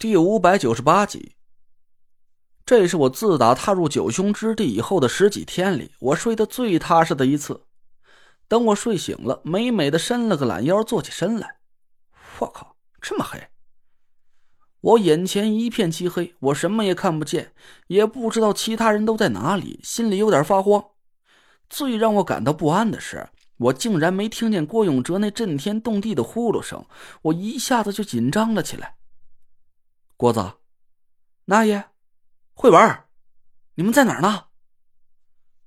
第五百九十八集。这是我自打踏入九凶之地以后的十几天里，我睡得最踏实的一次。等我睡醒了，美美的伸了个懒腰，坐起身来。我靠，这么黑！我眼前一片漆黑，我什么也看不见，也不知道其他人都在哪里，心里有点发慌。最让我感到不安的是，我竟然没听见郭永哲那震天动地的呼噜声，我一下子就紧张了起来。郭子，那爷，慧文，你们在哪儿呢？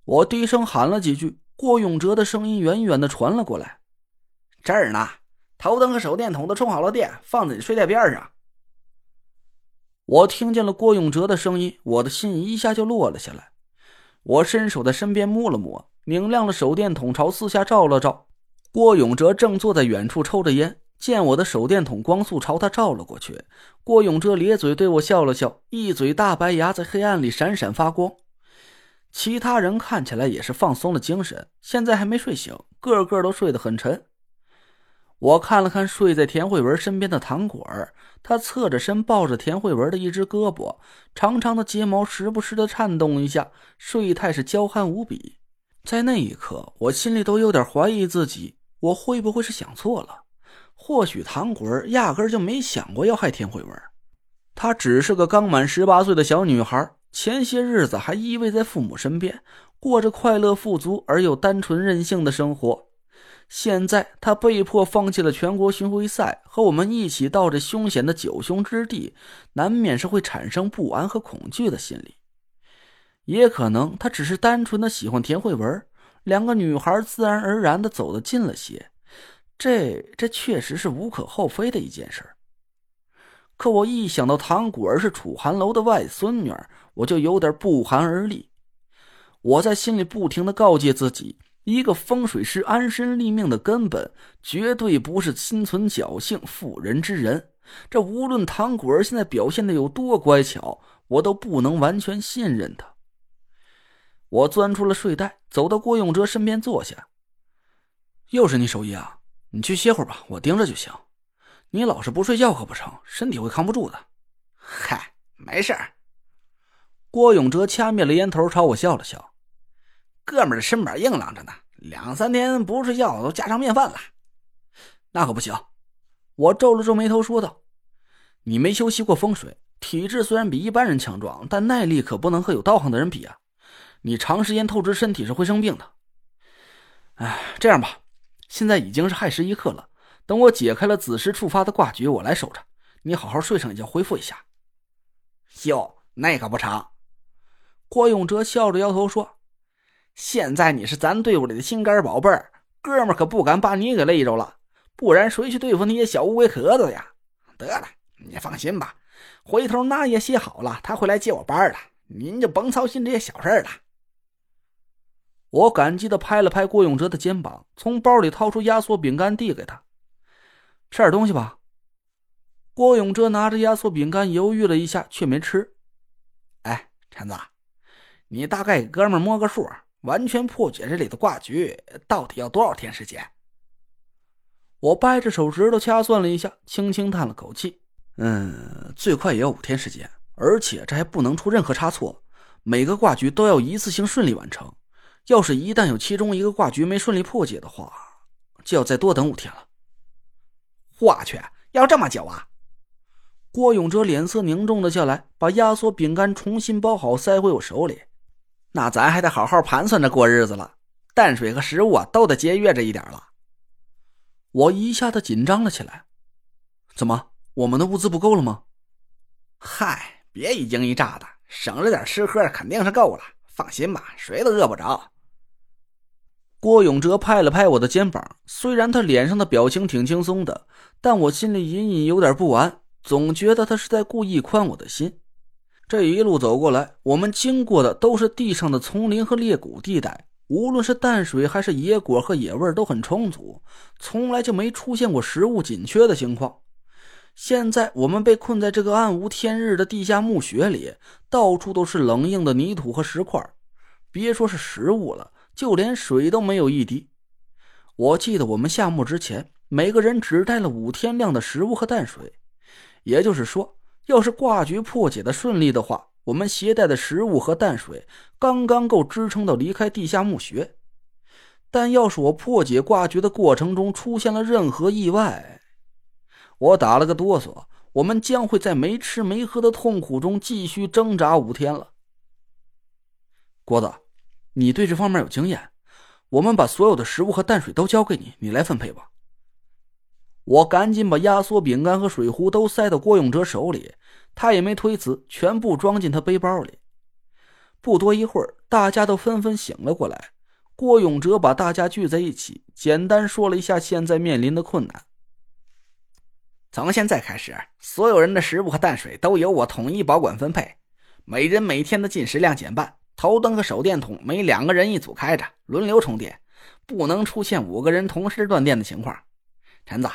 我低声喊了几句，郭永哲的声音远远的传了过来：“这儿呢，头灯和手电筒都充好了电，放在你睡袋边上。”我听见了郭永哲的声音，我的心一下就落了下来。我伸手在身边摸了摸，拧亮了手电筒，朝四下照了照。郭永哲正坐在远处抽着烟。见我的手电筒光速朝他照了过去，郭永哲咧嘴对我笑了笑，一嘴大白牙在黑暗里闪闪发光。其他人看起来也是放松了精神，现在还没睡醒，个个都睡得很沉。我看了看睡在田慧文身边的唐果儿，他侧着身抱着田慧文的一只胳膊，长长的睫毛时不时的颤动一下，睡态是娇憨无比。在那一刻，我心里都有点怀疑自己，我会不会是想错了？或许唐果儿压根就没想过要害田慧文，她只是个刚满十八岁的小女孩，前些日子还依偎在父母身边，过着快乐富足而又单纯任性的生活。现在她被迫放弃了全国巡回赛，和我们一起到这凶险的九凶之地，难免是会产生不安和恐惧的心理。也可能她只是单纯的喜欢田慧文，两个女孩自然而然的走得近了些。这这确实是无可厚非的一件事可我一想到唐果儿是楚寒楼的外孙女，我就有点不寒而栗。我在心里不停的告诫自己，一个风水师安身立命的根本，绝对不是心存侥幸妇人之仁。这无论唐果儿现在表现的有多乖巧，我都不能完全信任他。我钻出了睡袋，走到郭永哲身边坐下。又是你手艺啊？你去歇会儿吧，我盯着就行。你老是不睡觉可不成，身体会扛不住的。嗨，没事儿。郭永哲掐灭了烟头，朝我笑了笑。哥们儿身板硬朗着呢，两三天不睡觉都家常便饭了。那可不行。我皱了皱眉头说道：“你没修习过风水，体质虽然比一般人强壮，但耐力可不能和有道行的人比啊。你长时间透支身体是会生病的。哎，这样吧。”现在已经是亥时一刻了，等我解开了子时触发的卦局，我来守着。你好好睡上一觉，恢复一下。哟，那可不成。郭永哲笑着摇头说：“现在你是咱队伍里的心肝宝贝儿，哥们可不敢把你给累着了，不然谁去对付那些小乌龟壳子呀？得了，你放心吧，回头那也写好了，他会来接我班的，您就甭操心这些小事了。”我感激的拍了拍郭永哲的肩膀，从包里掏出压缩饼干递给他：“吃点东西吧。”郭永哲拿着压缩饼干，犹豫了一下，却没吃。哎，陈子，你大概给哥们摸个数，完全破解这里的卦局，到底要多少天时间？我掰着手指头掐算了一下，轻轻叹了口气：“嗯，最快也要五天时间，而且这还不能出任何差错，每个卦局都要一次性顺利完成。”要是一旦有其中一个卦局没顺利破解的话，就要再多等五天了。我去，要这么久啊！郭永哲脸色凝重了下来，把压缩饼干重新包好，塞回我手里。那咱还得好好盘算着过日子了，淡水和食物啊，都得节约着一点了。我一下子紧张了起来。怎么，我们的物资不够了吗？嗨，别一惊一乍的，省着点吃喝，肯定是够了。放心吧，谁都饿不着。郭永哲拍了拍我的肩膀，虽然他脸上的表情挺轻松的，但我心里隐隐有点不安，总觉得他是在故意宽我的心。这一路走过来，我们经过的都是地上的丛林和裂谷地带，无论是淡水还是野果和野味都很充足，从来就没出现过食物紧缺的情况。现在我们被困在这个暗无天日的地下墓穴里，到处都是冷硬的泥土和石块，别说是食物了。就连水都没有一滴。我记得我们下墓之前，每个人只带了五天量的食物和淡水，也就是说，要是挂局破解的顺利的话，我们携带的食物和淡水刚刚够支撑到离开地下墓穴。但要是我破解挂局的过程中出现了任何意外，我打了个哆嗦，我们将会在没吃没喝的痛苦中继续挣扎五天了。郭子，你对这方面有经验，我们把所有的食物和淡水都交给你，你来分配吧。我赶紧把压缩饼干和水壶都塞到郭永哲手里，他也没推辞，全部装进他背包里。不多一会儿，大家都纷纷醒了过来。郭永哲把大家聚在一起，简单说了一下现在面临的困难。从现在开始，所有人的食物和淡水都由我统一保管分配，每人每天的进食量减半。头灯和手电筒每两个人一组开着，轮流充电，不能出现五个人同时断电的情况。陈子，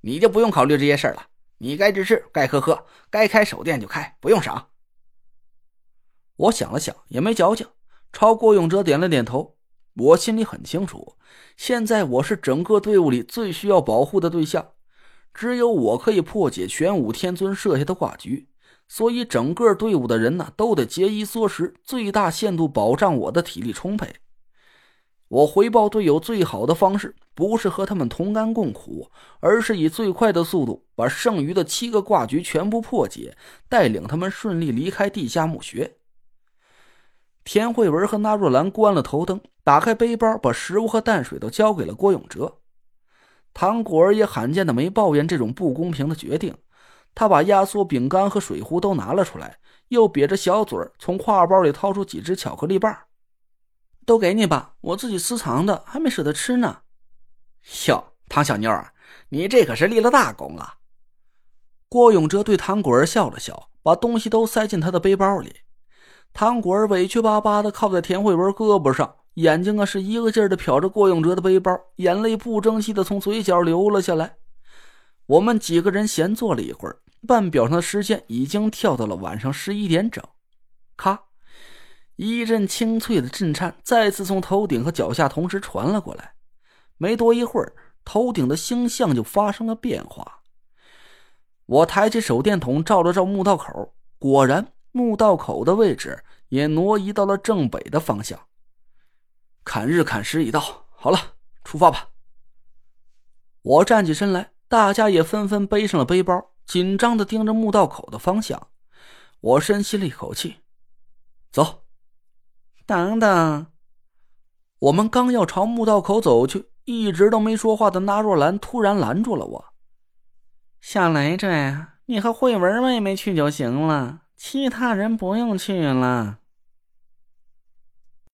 你就不用考虑这些事了，你该吃吃，该喝喝，该开手电就开，不用省。我想了想，也没矫情，朝郭永哲点了点头。我心里很清楚，现在我是整个队伍里最需要保护的对象，只有我可以破解玄武天尊设下的挂局，所以整个队伍的人呢都得节衣缩食，最大限度保障我的体力充沛。我回报队友最好的方式，不是和他们同甘共苦，而是以最快的速度把剩余的七个挂局全部破解，带领他们顺利离开地下墓穴。田慧文和纳若兰关了头灯，打开背包，把食物和淡水都交给了郭永哲。唐果儿也罕见的没抱怨这种不公平的决定，他把压缩饼干和水壶都拿了出来，又瘪着小嘴从挎包里掏出几只巧克力棒，都给你吧，我自己私藏的，还没舍得吃呢。哟，唐小妞儿，你这可是立了大功了。郭永哲对唐果儿笑了笑，把东西都塞进他的背包里。唐果儿委屈巴巴的靠在田慧文胳膊上，眼睛啊是一个劲儿的瞟着郭永哲的背包，眼泪不争气的从嘴角流了下来。我们几个人闲坐了一会儿，半表上的时间已经跳到了晚上十一点整。咔，一阵清脆的震颤再次从头顶和脚下同时传了过来。没多一会儿，头顶的星象就发生了变化。我抬起手电筒照了照墓道口，果然。墓道口的位置也挪移到了正北的方向。砍日砍时已到，好了，出发吧。我站起身来，大家也纷纷背上了背包，紧张的盯着墓道口的方向。我深吸了一口气，走。等等，我们刚要朝墓道口走去，一直都没说话的纳若兰突然拦住了我。小雷子，你和慧文妹妹去就行了。其他人不用去了。